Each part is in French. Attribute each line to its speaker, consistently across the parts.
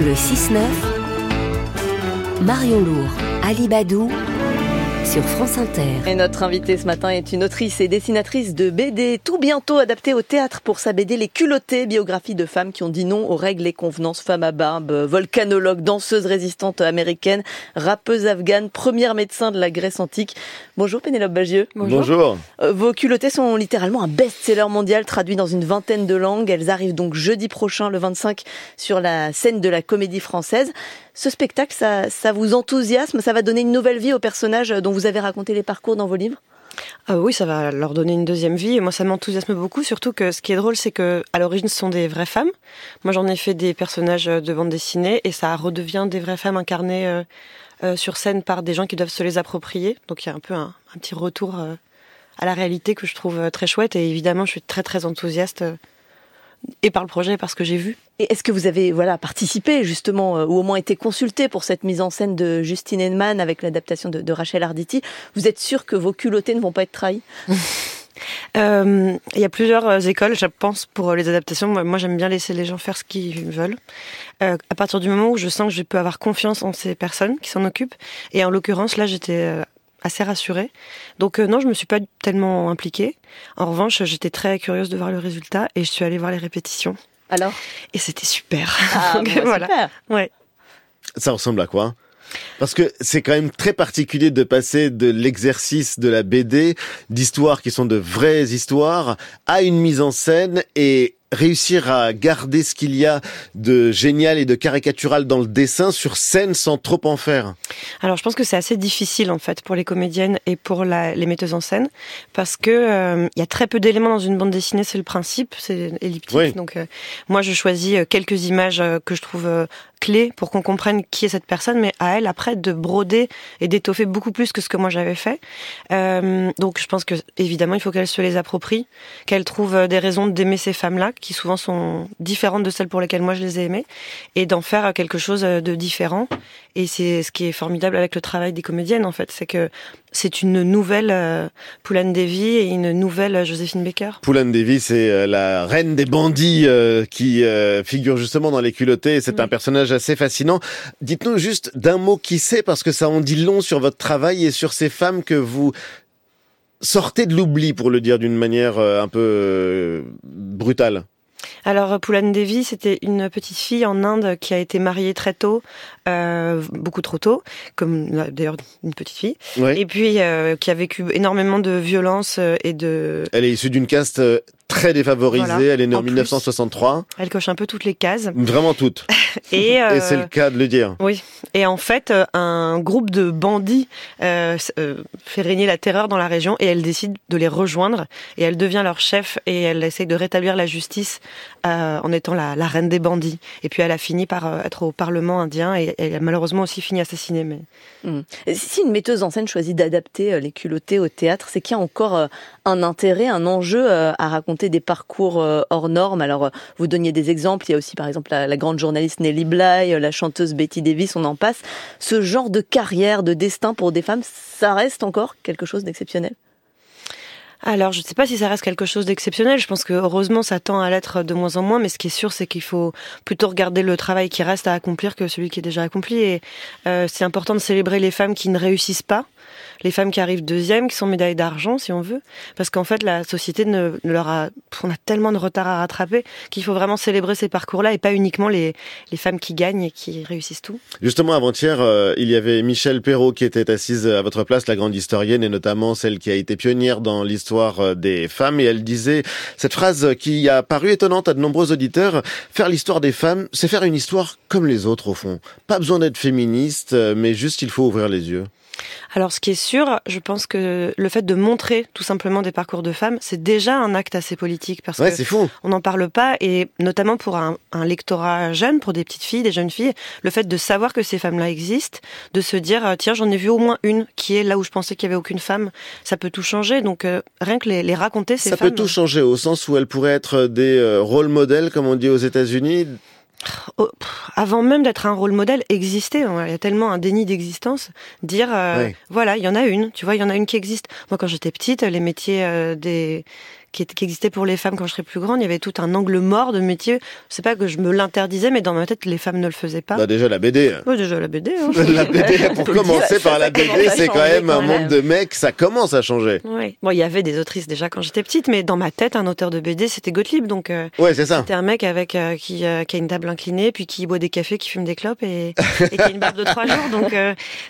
Speaker 1: Le 6-9, Marion Lourd, Ali Badou, sur France Inter.
Speaker 2: Et notre invitée ce matin est une autrice et dessinatrice de BD, tout bientôt adaptée au théâtre pour sa BD Les culottés, biographie de femmes qui ont dit non aux règles et convenances, femmes à barbe, volcanologue, danseuse résistante américaine, rappeuse afghane, première médecin de la Grèce antique. Bonjour Pénélope Bagieux.
Speaker 3: Bonjour.
Speaker 2: Euh, Vos culottés sont littéralement un best-seller mondial traduit dans une vingtaine de langues. Elles arrivent donc jeudi prochain, le 25, sur la scène de la comédie française. Ce spectacle, ça, vous enthousiasme Ça va donner une nouvelle vie aux personnages dont vous avez raconté les parcours dans vos livres?
Speaker 4: Ah oui, ça va leur donner une deuxième vie. Et moi, ça m'enthousiasme beaucoup, surtout que ce qui est drôle, c'est que à l'origine, ce sont des vraies femmes. Moi, j'en ai fait des personnages de bande dessinée, et ça redevient des vraies femmes incarnées euh, euh, sur scène par des gens qui doivent se les approprier. Donc, il y a un peu un, petit retour euh, à la réalité que je trouve très chouette. Et évidemment, je suis très très enthousiaste et par le projet, et par ce que j'ai vu.
Speaker 2: Et est-ce que vous avez voilà participé justement euh, ou au moins été consulté pour cette mise en scène de Justine Henman avec l'adaptation de, de Rachel Arditi Vous êtes sûr que vos culottés ne vont pas être trahis?
Speaker 4: Euh, Il y a plusieurs euh, écoles, je pense, pour les adaptations. Moi, moi, j'aime bien laisser les gens faire ce qu'ils veulent. Euh, à partir du moment où je sens que je peux avoir confiance en ces personnes qui s'en occupent. Et en l'occurrence, là, j'étais assez rassurée. Donc euh, non, je me suis pas tellement impliquée. En revanche, j'étais très curieuse de voir le résultat et je suis allée voir les répétitions.
Speaker 2: Alors?
Speaker 4: Et c'était super.
Speaker 2: ah,
Speaker 4: Donc,
Speaker 2: bah,
Speaker 4: voilà.
Speaker 2: super.
Speaker 4: Ouais.
Speaker 3: Ça ressemble à quoi? Parce que c'est quand même très particulier de passer de l'exercice de la BD, d'histoires qui sont de vraies histoires, à une mise en scène et réussir à garder ce qu'il y a de génial et de caricatural dans le dessin sur scène sans trop en faire.
Speaker 4: Alors je pense que c'est assez difficile en fait pour les comédiennes et pour la, les metteuses en scène parce que euh, il y a très peu d'éléments dans une bande dessinée, c'est le principe, c'est elliptique.
Speaker 3: Oui.
Speaker 4: Donc euh, moi je choisis euh, quelques images euh, que je trouve euh, clés pour qu'on comprenne qui est cette personne, mais à elle après de broder et d'étoffer beaucoup plus que ce que moi j'avais fait. Euh, donc je pense que évidemment il faut qu'elle se les approprie, qu'elle trouve euh, des raisons d'aimer ces femmes-là qui souvent sont différentes de celles pour lesquelles moi je les ai aimées et d'en faire euh, quelque chose de différent. Et c'est ce qui est formidable avec le travail des comédiennes, en fait, c'est que c'est une nouvelle euh, Poulane Devi et une nouvelle euh, Joséphine Baker.
Speaker 3: Poulane Devi, c'est euh, la reine des bandits euh, qui euh, figure justement dans les culottés. C'est un personnage assez fascinant. Dites-nous juste d'un mot qui c'est, parce que ça en dit long sur votre travail et sur ces femmes que vous sortez de l'oubli, pour le dire d'une manière un peu brutale.
Speaker 4: Alors Poulane Devi, c'était une petite fille en Inde qui a été mariée très tôt, euh, beaucoup trop tôt, comme euh, d'ailleurs une petite fille,
Speaker 3: Ouais.
Speaker 4: et puis euh, qui a vécu énormément de violence euh, et de...
Speaker 3: Elle est issue d'une caste euh, très défavorisée.
Speaker 4: Voilà.
Speaker 3: Elle est née en,
Speaker 4: En plus.
Speaker 3: 1963.
Speaker 4: Elle coche un peu toutes les cases.
Speaker 3: Vraiment toutes.
Speaker 4: Et, euh,
Speaker 3: Et c'est le cas de le dire.
Speaker 4: Oui, et en fait, euh, un groupe de bandits euh, fait régner la terreur dans la région et elle décide de les rejoindre et elle devient leur chef et elle essaye de rétablir la justice euh, en étant la, la reine des bandits. Et puis elle a fini par euh, être au Parlement indien et elle a malheureusement aussi fini assassinée. Mais
Speaker 2: Hmm. Si une metteuse en scène choisit d'adapter euh, les culottés au théâtre, c'est qu'il y a encore euh, un intérêt, un enjeu euh, à raconter des parcours euh, hors normes. Alors, euh, vous donniez des exemples. Il y a aussi, par exemple, la, grande journaliste Nelly Bly, euh, la chanteuse Betty Davis, on en passe. Ce genre de carrière, de destin pour des femmes, ça reste encore quelque chose d'exceptionnel?
Speaker 4: Alors, je ne sais pas si ça reste quelque chose d'exceptionnel. Je pense que heureusement, ça tend à l'être de moins en moins. Mais ce qui est sûr, c'est qu'il faut plutôt regarder le travail qui reste à accomplir que celui qui est déjà accompli. Et c'est important de célébrer les femmes qui ne réussissent pas, les femmes qui arrivent deuxième, qui sont médailles d'argent, si on veut, parce qu'en fait, la société ne, leur a, on a tellement de retard à rattraper qu'il faut vraiment célébrer ces parcours-là et pas uniquement les, les femmes qui gagnent et qui réussissent tout.
Speaker 3: Justement, avant-hier, euh, il y avait Michel Perrault qui était assise à votre place, la grande historienne, et notamment celle qui a été pionnière dans l'histoire euh, des femmes. Et elle disait cette phrase qui a paru étonnante à de nombreux auditeurs. Faire l'histoire des femmes, c'est faire une histoire comme les autres, au fond. Pas besoin d'être féministe, euh, mais juste il faut ouvrir les yeux.
Speaker 4: Alors, ce qui est sûr, je pense que le fait de montrer tout simplement des parcours de femmes, c'est déjà un acte assez politique parce
Speaker 3: Ouais,
Speaker 4: que
Speaker 3: fou.
Speaker 4: on n'en parle pas et notamment pour un, un lectorat jeune, pour des petites filles, des jeunes filles, le fait de savoir que ces femmes-là existent, de se dire euh, tiens j'en ai vu au moins une qui est là où je pensais qu'il y avait aucune femme, ça peut tout changer. Donc euh, rien que les, les raconter ces
Speaker 3: Ça
Speaker 4: femmes.
Speaker 3: peut tout changer au sens où elles pourraient être des euh, rôles modèles, comme on dit aux États-Unis.
Speaker 4: Oh, avant même d'être un rôle modèle, exister. hein. Il y a tellement un déni d'existence. Dire, euh, voilà, il y en a une. Tu vois, il y en a une qui existe. Moi, quand j'étais petite, les métiers euh, des qui, qui, existait pour les femmes quand je serais plus grande. Il y avait tout un angle mort de métier. C'est pas que je me l'interdisais, mais dans ma tête, les femmes ne le faisaient pas.
Speaker 3: Bah déjà la BD.
Speaker 4: Ouais, déjà la BD. Hein.
Speaker 3: la BD, pour commencer par la BD, c'est quand même un monde de mecs, ça commence à changer.
Speaker 4: Oui. Bon, il y avait des autrices déjà quand j'étais petite, mais dans ma tête, un auteur de BD, c'était Gottlieb. Donc, euh,
Speaker 3: ouais, c'est ça.
Speaker 4: C'était un mec avec euh, qui, euh, qui a une table inclinée, puis qui boit des cafés, qui fume des clopes et, et qui a une barbe de trois jours. Donc,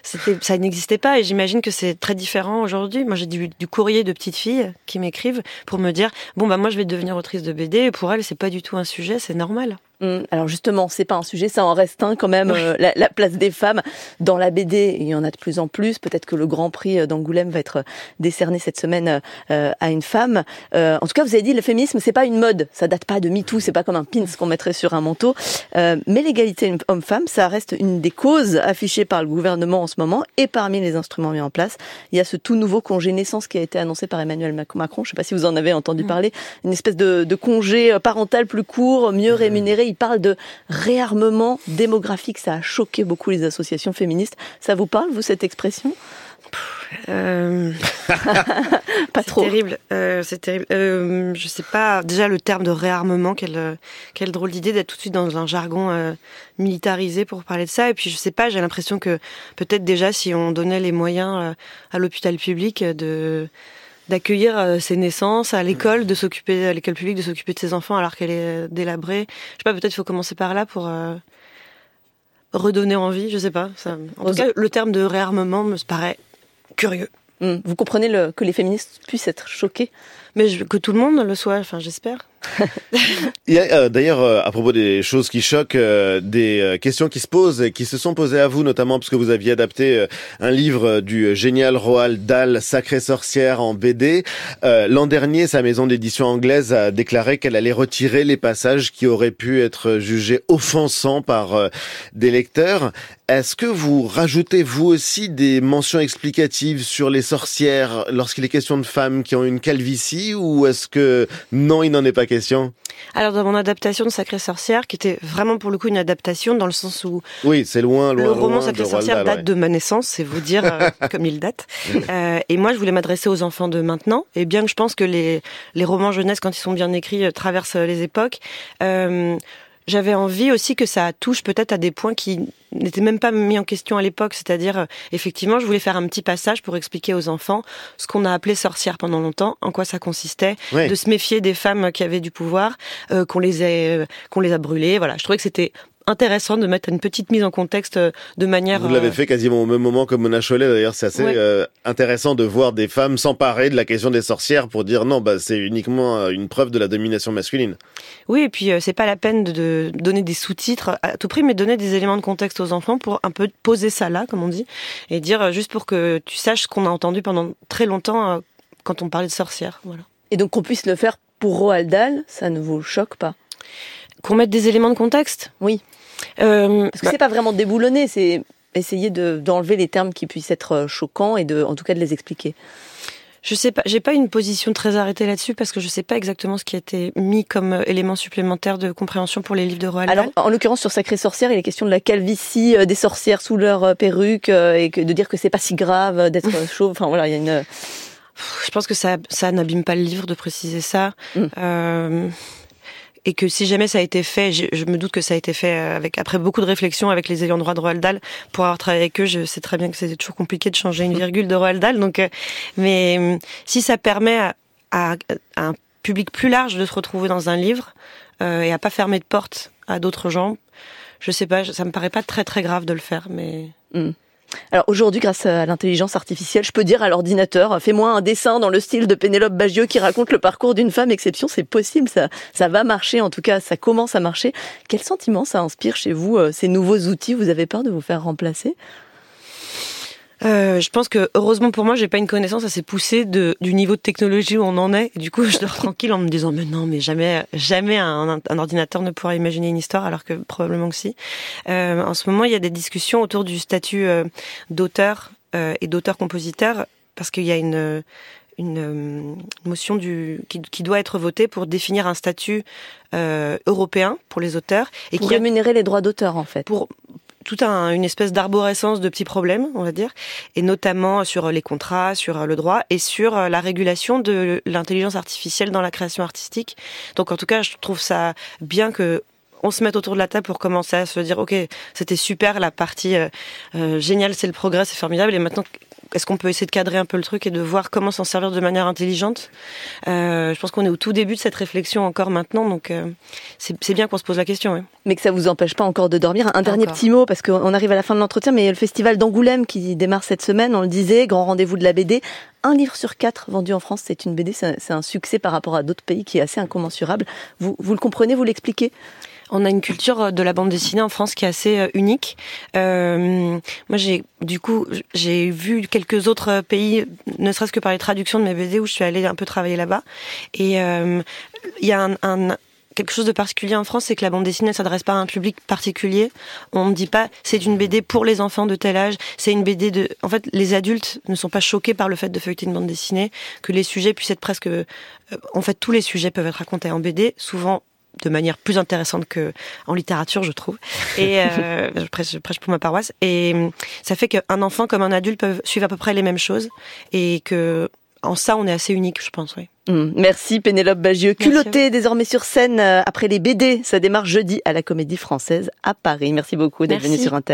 Speaker 4: ça n'existait pas. Et j'imagine que c'est très différent aujourd'hui. Moi, j'ai du, du courrier de petites filles qui m'écrivent pour me dire bon bah moi je vais devenir autrice de BD. Et pour elles, c'est pas du tout un sujet, c'est normal.
Speaker 2: Mmh. Alors justement, c'est pas un sujet, ça en reste un quand même. Euh, la, la, place des femmes dans la BD, il y en a de plus en plus. Peut-être que le Grand Prix euh, d'Angoulême va être décerné cette semaine euh, à une femme. Euh, en tout cas, vous avez dit le féminisme, c'est pas une mode, ça date pas de MeToo, c'est pas comme un pins qu'on mettrait sur un manteau. Euh, mais l'égalité homme-femme, ça reste une des causes affichées par le gouvernement en ce moment et parmi les instruments mis en place. Il y a ce tout nouveau congé naissance qui a été annoncé par Emmanuel Macron. Je sais pas si vous en avez entendu mmh. parler, une espèce de, de congé parental plus court, mieux rémunéré il parle de réarmement démographique. Ça a choqué beaucoup les associations féministes. Ça vous parle, vous, cette expression?
Speaker 4: Euh...
Speaker 2: pas trop.
Speaker 4: Terrible. Euh, c'est terrible. Euh, je sais pas. Déjà le terme de réarmement, quelle quelle drôle d'idée d'être tout de suite dans un jargon euh, militarisé pour parler de ça. Et puis je sais pas. J'ai l'impression que peut-être déjà si on donnait les moyens à l'hôpital public de d'accueillir euh, ses naissances à l'école, de s'occuper à l'école publique, de s'occuper de ses enfants alors qu'elle est délabrée. Je sais pas, peut-être faut commencer par là pour euh, redonner envie, je sais pas. Ça, en tout cas, le terme de réarmement me paraît curieux.
Speaker 2: Mmh. Vous comprenez le, que les féministes puissent être choquées?
Speaker 4: Mais je, que tout le monde le soit, enfin j'espère.
Speaker 3: Euh, d'ailleurs euh, à propos des choses qui choquent, euh, des euh, questions qui se posent et qui se sont posées à vous, notamment parce que vous aviez adapté un livre du génial Roald Dahl, Sacrée sorcière en BD. L'an dernier, sa maison d'édition anglaise a déclaré qu'elle allait retirer les passages qui auraient pu être jugés offensants par des lecteurs. Est-ce que vous rajoutez vous aussi des mentions explicatives sur les sorcières lorsqu'il est question de femmes qui ont une calvitie ou est-ce que non, il n'en est pas question
Speaker 4: Alors dans mon adaptation de Sacrée sorcière, qui était vraiment pour le coup une adaptation dans le sens où
Speaker 3: oui, c'est loin, loin,
Speaker 4: le roman Sacrée sorcière date
Speaker 3: ouais.
Speaker 4: de ma naissance, c'est vous dire euh, comme il date. Euh, et moi, je voulais m'adresser aux enfants de maintenant. Et bien que je pense que les les romans jeunesse, quand ils sont bien écrits, euh, traversent les époques. Euh, j'avais envie aussi que ça touche peut-être à des points qui n'étaient même pas mis en question à l'époque. C'est-à-dire, euh, effectivement, je voulais faire un petit passage pour expliquer aux enfants ce qu'on a appelé sorcière pendant longtemps, en quoi ça consistait,
Speaker 3: Oui.
Speaker 4: de se méfier des femmes qui avaient du pouvoir, euh, qu'on les ait, euh, qu'on les a brûlées. Voilà, je trouvais que c'était intéressant de mettre une petite mise en contexte euh, de manière.
Speaker 3: Vous l'avez
Speaker 4: euh,
Speaker 3: fait quasiment au même moment que Mona Chollet. D'ailleurs, c'est assez
Speaker 4: Ouais.
Speaker 3: euh, intéressant de voir des femmes s'emparer de la question des sorcières pour dire non, bah c'est uniquement une preuve de la domination masculine.
Speaker 4: Oui, et puis euh, c'est pas la peine de, de donner des sous-titres à tout prix, mais donner des éléments de contexte aux enfants pour un peu poser ça là, comme on dit, et dire euh, juste pour que tu saches ce qu'on a entendu pendant très longtemps euh, quand on parlait de sorcières. Voilà.
Speaker 2: Et donc qu'on puisse le faire pour Roald Dahl, ça ne vous choque pas?
Speaker 4: Qu'on mette des éléments de contexte.
Speaker 2: Oui.
Speaker 4: Euh,
Speaker 2: Parce que c'est pas vraiment déboulonner, c'est essayer de- d'enlever les termes qui puissent être euh, choquants et de, en tout cas de les expliquer.
Speaker 4: Je sais pas, j'ai pas une position très arrêtée là-dessus parce que je sais pas exactement ce qui a été mis comme euh, élément supplémentaire de compréhension pour les livres de Roald
Speaker 2: Alors, en l'occurrence, sur Sacrée Sorcière, il est question de la calvitie des sorcières sous leur perruque et que de dire que c'est pas si grave d'être chauve. Enfin voilà, il y a une.
Speaker 4: Je pense que ça, ça n'abîme pas le livre de préciser ça.
Speaker 2: Mm.
Speaker 4: Euh, et que si jamais ça a été fait, je, je me doute que ça a été fait euh, avec après beaucoup de réflexion avec les ayants droit de Roald Dahl pour avoir travaillé avec eux. Je sais très bien que c'est toujours compliqué de changer une virgule de Roald Dahl. Donc, euh, mais euh, si ça permet à, à- à un public plus large de se retrouver dans un livre euh, et à pas fermer de porte à d'autres gens, je sais pas, ça me paraît pas très très grave de le faire, mais
Speaker 2: Alors aujourd'hui, grâce à l'intelligence artificielle, je peux dire à l'ordinateur, fais-moi un dessin dans le style de Pénélope Bagieux qui raconte le parcours d'une femme exception. C'est possible, ça, ça va marcher. En tout cas, ça commence à marcher. Quel sentiment ça inspire chez vous euh, ces nouveaux outils? Vous avez peur de vous faire remplacer?
Speaker 4: Euh, je pense que heureusement pour moi, j'ai pas une connaissance assez poussée de, du niveau de technologie où on en est. Et du coup, je dors tranquille en me disant mais non, mais jamais, jamais un, un ordinateur ne pourra imaginer une histoire, alors que probablement que si. Euh, en ce moment, il y a des discussions autour du statut euh, d'auteur euh, et d'auteur-compositeur parce qu'il y a une une euh, motion du, qui, qui doit être votée pour définir un statut euh, européen pour les auteurs et
Speaker 2: Pour
Speaker 4: qui
Speaker 2: rémunérer les droits d'auteur, en fait.
Speaker 4: pour tout un, une espèce d'arborescence de petits problèmes, on va dire, et notamment sur les contrats, sur le droit et sur la régulation de l'intelligence artificielle dans la création artistique. Donc en tout cas, je trouve ça bien que on se mette autour de la table pour commencer à se dire ok c'était super la partie euh, euh, géniale c'est le progrès c'est formidable et maintenant est-ce qu'on peut essayer de cadrer un peu le truc et de voir comment s'en servir de manière intelligente? Euh, Je pense qu'on est au tout début de cette réflexion encore maintenant, donc euh, c'est bien qu'on se pose la question.
Speaker 2: Mais que ça vous empêche pas encore de dormir. Un dernier petit mot, parce qu'on arrive à la fin de l'entretien, mais le festival d'Angoulême qui démarre cette semaine, on le disait, grand rendez-vous de la BD. Un livre sur quatre vendu en France, c'est une BD, c'est un succès par rapport à d'autres pays qui est assez incommensurable. Vous, vous le comprenez, vous l'expliquez?
Speaker 4: On a une culture euh, de la bande dessinée en France qui est assez euh, unique. Euh, moi, j'ai du coup, j'ai vu quelques autres pays, ne serait-ce que par les traductions de mes BD où je suis allée un peu travailler là-bas. Et il y a un, quelque chose de particulier en France, c'est que la bande dessinée ne s'adresse pas à un public particulier. On ne dit pas c'est une BD pour les enfants de tel âge, c'est une BD de. En fait, les adultes ne sont pas choqués par le fait de feuilleter une bande dessinée, que les sujets puissent être presque. En fait, tous les sujets peuvent être racontés en BD, souvent de manière plus intéressante que en littérature, je trouve. Et euh, je, prêche, pour ma paroisse. Et hum, ça fait qu'un enfant comme un adulte peuvent suivre à peu près les mêmes choses et que en ça, on est assez unique, je pense. Oui.
Speaker 2: Hum, merci Pénélope Bagieux. Culotté désormais sur scène euh, après les BD. Ça démarre jeudi à la Comédie Française à Paris. Merci beaucoup d'être venu sur Inter.